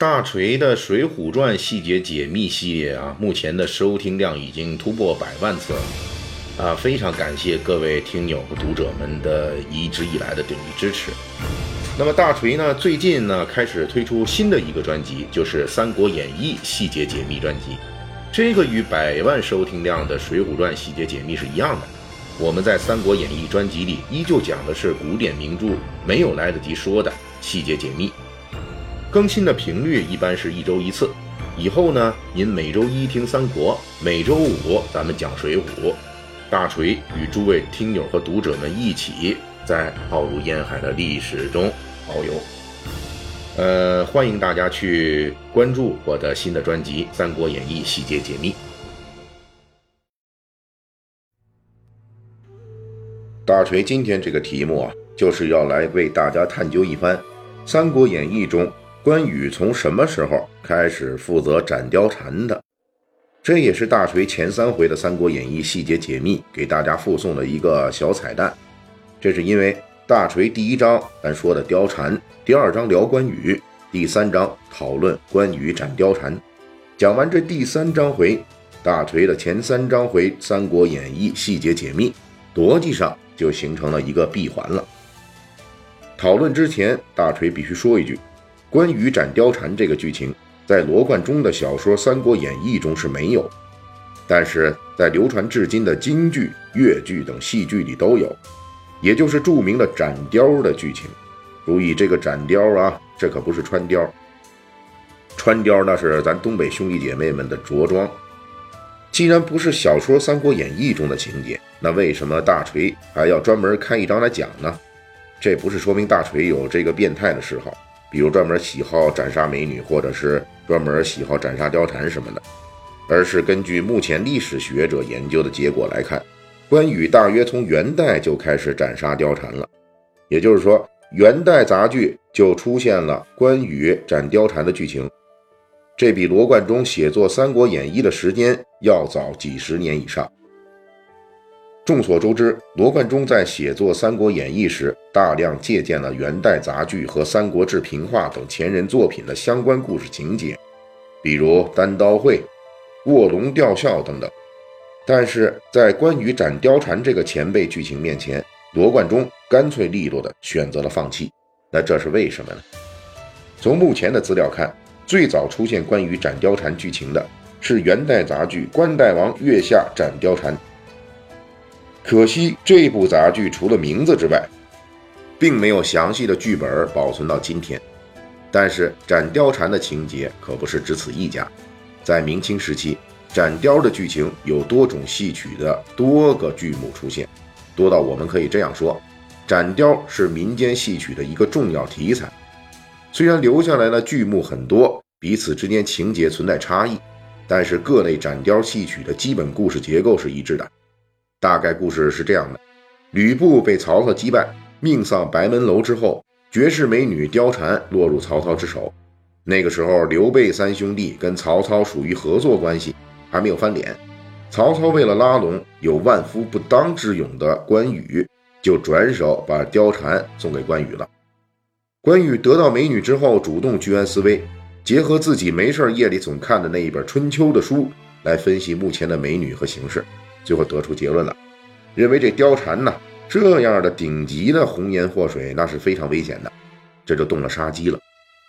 大锤的《水浒传》细节解密系列啊，目前的收听量已经突破百万次了啊！非常感谢各位听友和读者们的一直以来的鼎力支持。那么大锤呢，最近呢开始推出新的一个专辑，就是《三国演义细节解密专辑》。这个与百万收听量的《水浒传》细节解密是一样的。我们在《三国演义》专辑里依旧讲的是古典名著没有来得及说的细节解密。更新的频率一般是一周一次，以后呢，您每周一听三国，每周五咱们讲水浒。大锤与诸位听友和读者们一起在浩如烟海的历史中遨游。呃，欢迎大家去关注我的新的专辑《三国演义细节解密》。大锤今天这个题目啊，就是要来为大家探究一番《三国演义》中。关羽从什么时候开始负责斩貂蝉的？这也是大锤前三回的《三国演义细节解密》给大家附送的一个小彩蛋。这是因为大锤第一章咱说的貂蝉，第二章聊关羽，第三章讨论关羽斩貂蝉。讲完这第三章回，大锤的前三章回《三国演义细节解密》，逻辑上就形成了一个闭环了。讨论之前，大锤必须说一句。关羽斩貂蝉这个剧情，在罗贯中的小说《三国演义》中是没有，但是在流传至今的京剧、越剧等戏剧里都有，也就是著名的斩貂的剧情。注意这个斩貂啊，这可不是穿貂，穿貂那是咱东北兄弟姐妹们的着装。既然不是小说《三国演义》中的情节，那为什么大锤还要专门开一章来讲呢？这不是说明大锤有这个变态的嗜好。比如专门喜好斩杀美女，或者是专门喜好斩杀貂蝉什么的，而是根据目前历史学者研究的结果来看，关羽大约从元代就开始斩杀貂蝉了。也就是说，元代杂剧就出现了关羽斩貂蝉的剧情，这比罗贯中写作《三国演义》的时间要早几十年以上。众所周知，罗贯中在写作《三国演义》时，大量借鉴了元代杂剧和《三国志平话》等前人作品的相关故事情节，比如单刀会、卧龙吊孝等等。但是在关羽斩貂蝉这个前辈剧情面前，罗贯中干脆利落地选择了放弃。那这是为什么呢？从目前的资料看，最早出现关羽斩貂蝉剧情的是元代杂剧《关大王月下斩貂蝉》。可惜这部杂剧除了名字之外，并没有详细的剧本保存到今天。但是斩貂蝉的情节可不是只此一家，在明清时期，斩貂的剧情有多种戏曲的多个剧目出现，多到我们可以这样说，斩貂是民间戏曲的一个重要题材。虽然留下来的剧目很多，彼此之间情节存在差异，但是各类斩貂戏曲的基本故事结构是一致的。大概故事是这样的：吕布被曹操击败，命丧白门楼之后，绝世美女貂蝉落入曹操之手。那个时候，刘备三兄弟跟曹操属于合作关系，还没有翻脸。曹操为了拉拢有万夫不当之勇的关羽，就转手把貂蝉送给关羽了。关羽得到美女之后，主动居安思危，结合自己没事夜里总看的那一本《春秋》的书来分析目前的美女和形势。最后得出结论了，认为这貂蝉呢这样的顶级的红颜祸水，那是非常危险的，这就动了杀机了。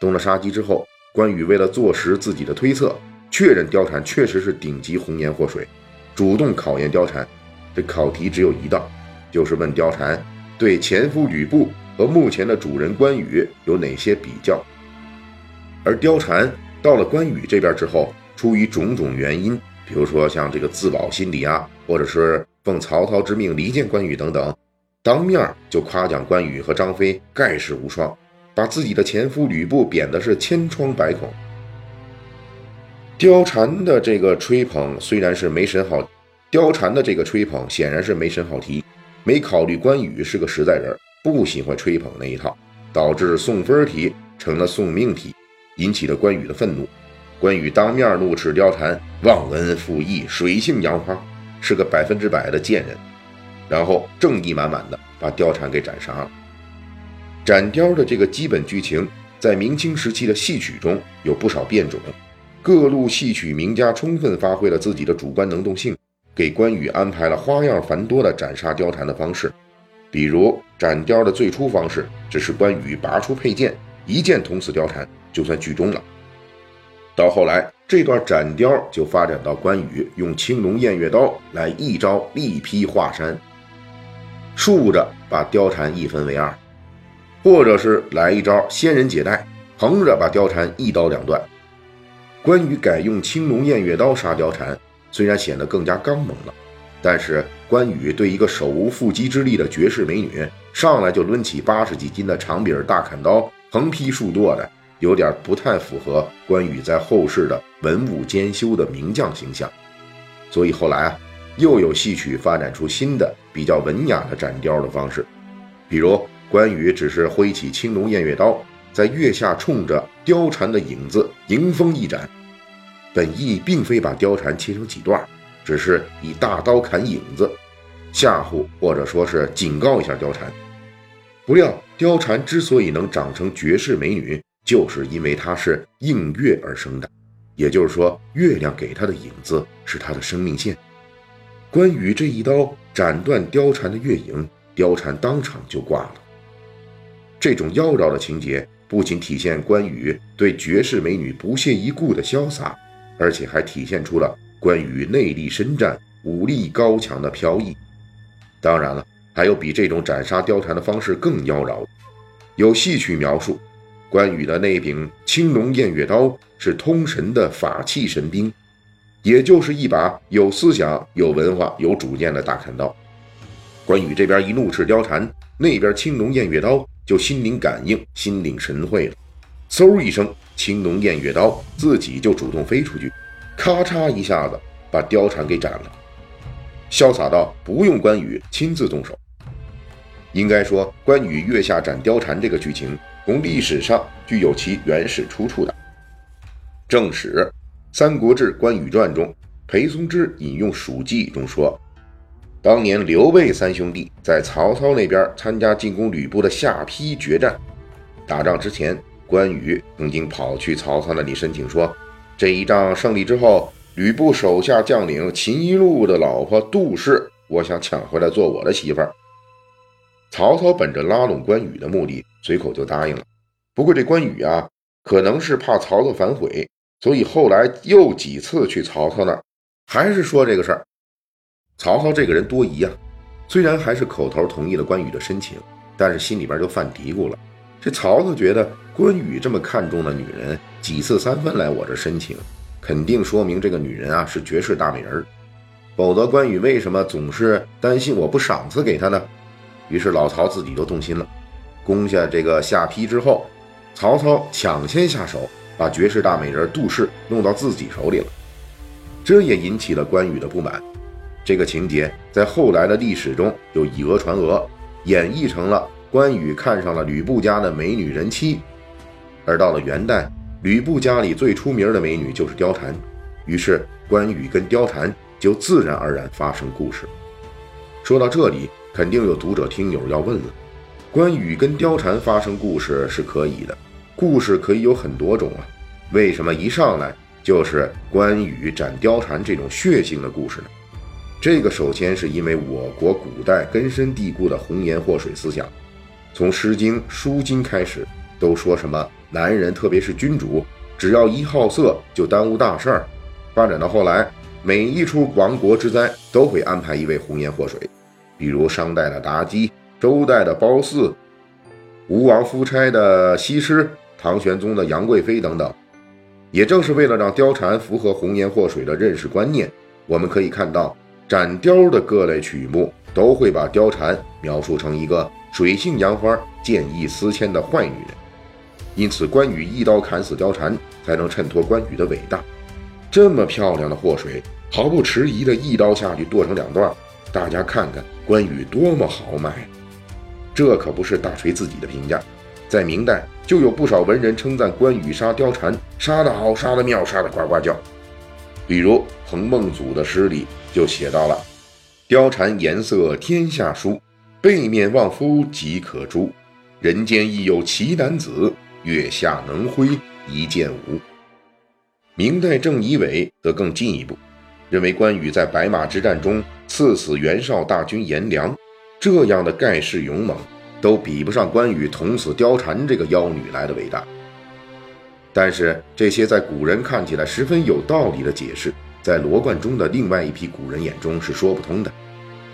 动了杀机之后，关羽为了坐实自己的推测，确认貂蝉确实是顶级红颜祸水，主动考验貂蝉。这考题只有一道，就是问貂蝉对前夫吕布和目前的主人关羽有哪些比较。而貂蝉到了关羽这边之后，出于种种原因。比如说像这个自保心理啊，或者是奉曹操之命离间关羽等等，当面就夸奖关羽和张飞盖世无双，把自己的前夫吕布贬的是千疮百孔。貂蝉的这个吹捧虽然是没审好，貂蝉的这个吹捧显然是没审好题，没考虑关羽是个实在人，不喜欢吹捧那一套，导致送分题成了送命题，引起了关羽的愤怒。关羽当面怒斥貂蝉忘恩负义、水性杨花，是个百分之百的贱人，然后正义满满的把貂蝉给斩杀了。斩貂的这个基本剧情，在明清时期的戏曲中有不少变种，各路戏曲名家充分发挥了自己的主观能动性，给关羽安排了花样繁多的斩杀貂蝉的方式。比如斩貂的最初方式，只是关羽拔出佩剑，一剑捅死貂蝉，就算剧终了。到后来，这段斩雕就发展到关羽用青龙偃月刀来一招力劈华山，竖着把貂蝉一分为二，或者是来一招仙人解带，横着把貂蝉一刀两断。关羽改用青龙偃月刀杀貂蝉，虽然显得更加刚猛了，但是关羽对一个手无缚鸡之力的绝世美女，上来就抡起八十几斤的长柄大砍刀，横劈竖剁的。有点不太符合关羽在后世的文武兼修的名将形象，所以后来啊，又有戏曲发展出新的比较文雅的斩雕的方式，比如关羽只是挥起青龙偃月刀，在月下冲着貂蝉的影子迎风一斩，本意并非把貂蝉切成几段，只是以大刀砍影子，吓唬或者说是警告一下貂蝉。不料貂蝉之所以能长成绝世美女，就是因为他是应月而生的，也就是说，月亮给他的影子是他的生命线。关羽这一刀斩断貂蝉的月影，貂蝉当场就挂了。这种妖娆的情节不仅体现关羽对绝世美女不屑一顾的潇洒，而且还体现出了关羽内力深湛、武力高强的飘逸。当然了，还有比这种斩杀貂蝉的方式更妖娆，有戏曲描述。关羽的那柄青龙偃月刀是通神的法器神兵，也就是一把有思想、有文化、有主见的大砍刀。关羽这边一怒斥貂蝉，那边青龙偃月刀就心灵感应、心领神会了。嗖一声，青龙偃月刀自己就主动飞出去，咔嚓一下子把貂蝉给斩了，潇洒到不用关羽亲自动手。应该说，关羽月下斩貂蝉这个剧情。从历史上具有其原始出处的正史《三国志·关羽传》中，裴松之引用《蜀记》中说，当年刘备三兄弟在曹操那边参加进攻吕布的下邳决战，打仗之前，关羽曾经跑去曹操那里申请说，这一仗胜利之后，吕布手下将领秦一路的老婆杜氏，我想抢回来做我的媳妇儿。曹操本着拉拢关羽的目的，随口就答应了。不过这关羽啊，可能是怕曹操反悔，所以后来又几次去曹操那儿，还是说这个事儿。曹操这个人多疑啊，虽然还是口头同意了关羽的申请，但是心里边就犯嘀咕了。这曹操觉得关羽这么看重的女人，几次三番来我这申请，肯定说明这个女人啊是绝世大美人，否则关羽为什么总是担心我不赏赐给他呢？于是老曹自己就动心了，攻下这个下邳之后，曹操抢先下手，把绝世大美人杜氏弄到自己手里了，这也引起了关羽的不满。这个情节在后来的历史中就以讹传讹，演绎成了关羽看上了吕布家的美女人妻。而到了元代，吕布家里最出名的美女就是貂蝉，于是关羽跟貂蝉就自然而然发生故事。说到这里。肯定有读者听友要问了，关羽跟貂蝉发生故事是可以的，故事可以有很多种啊，为什么一上来就是关羽斩貂蝉这种血腥的故事呢？这个首先是因为我国古代根深蒂固的红颜祸水思想，从《诗经·书经》开始，都说什么男人，特别是君主，只要一好色就耽误大事儿，发展到后来，每一出亡国之灾都会安排一位红颜祸水。比如商代的妲己、周代的褒姒、吴王夫差的西施、唐玄宗的杨贵妃等等，也正是为了让貂蝉符合红颜祸水的认识观念，我们可以看到斩貂的各类曲目都会把貂蝉描述成一个水性杨花、见异思迁的坏女人。因此，关羽一刀砍死貂蝉，才能衬托关羽的伟大。这么漂亮的祸水，毫不迟疑的一刀下去剁成两段。大家看看关羽多么豪迈，这可不是大锤自己的评价，在明代就有不少文人称赞关羽杀貂蝉杀得好，杀得妙，杀得呱呱叫。比如彭孟祖的诗里就写到了：“貂蝉颜色天下殊，背面望夫即可诛。人间亦有奇男子，月下能挥一剑舞。”明代郑仪伟则更进一步。认为关羽在白马之战中刺死袁绍大军颜良，这样的盖世勇猛，都比不上关羽捅死貂蝉这个妖女来的伟大。但是这些在古人看起来十分有道理的解释，在罗贯中的另外一批古人眼中是说不通的。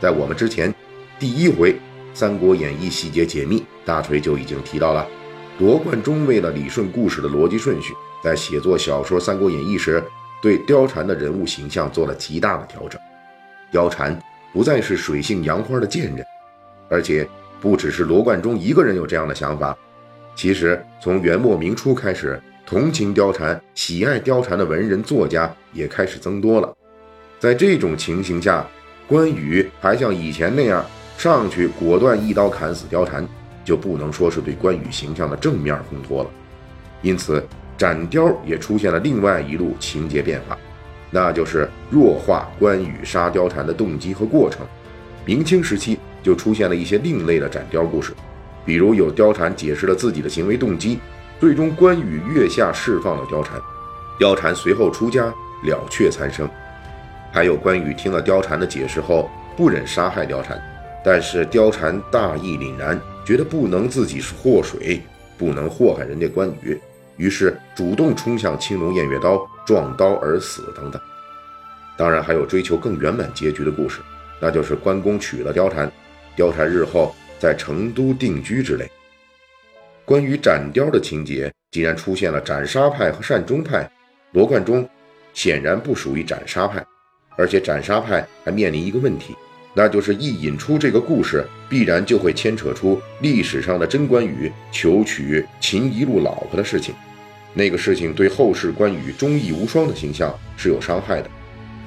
在我们之前第一回《三国演义》细节解密，大锤就已经提到了，罗贯中为了理顺故事的逻辑顺序，在写作小说《三国演义》时。对貂蝉的人物形象做了极大的调整，貂蝉不再是水性杨花的贱人，而且不只是罗贯中一个人有这样的想法。其实从元末明初开始，同情貂蝉、喜爱貂蝉的文人作家也开始增多了。在这种情形下，关羽还像以前那样上去果断一刀砍死貂蝉，就不能说是对关羽形象的正面烘托了。因此。斩雕也出现了另外一路情节变化，那就是弱化关羽杀貂蝉的动机和过程。明清时期就出现了一些另类的斩雕故事，比如有貂蝉解释了自己的行为动机，最终关羽月下释放了貂蝉，貂蝉随后出家了却残生；还有关羽听了貂蝉的解释后不忍杀害貂蝉，但是貂蝉大义凛然，觉得不能自己是祸水，不能祸害人家关羽。于是主动冲向青龙偃月刀，撞刀而死等等。当然还有追求更圆满结局的故事，那就是关公娶了貂蝉，貂蝉日后在成都定居之类。关于斩貂的情节，既然出现了斩杀派和善终派，罗贯中显然不属于斩杀派，而且斩杀派还面临一个问题，那就是一引出这个故事，必然就会牵扯出历史上的真关羽求娶秦一路老婆的事情。那个事情对后世关羽忠义无双的形象是有伤害的，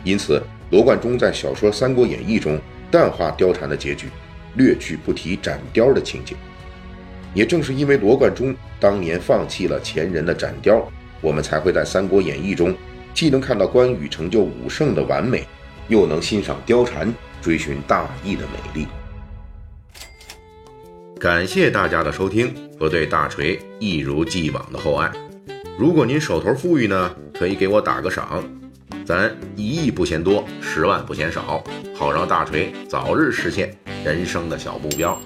因此罗贯中在小说《三国演义》中淡化貂蝉的结局，略去不提斩貂的情节。也正是因为罗贯中当年放弃了前人的斩貂，我们才会在《三国演义》中既能看到关羽成就武圣的完美，又能欣赏貂蝉追寻大义的美丽。感谢大家的收听和对大锤一如既往的厚爱。如果您手头富裕呢，可以给我打个赏，咱一亿不嫌多，十万不嫌少，好让大锤早日实现人生的小目标。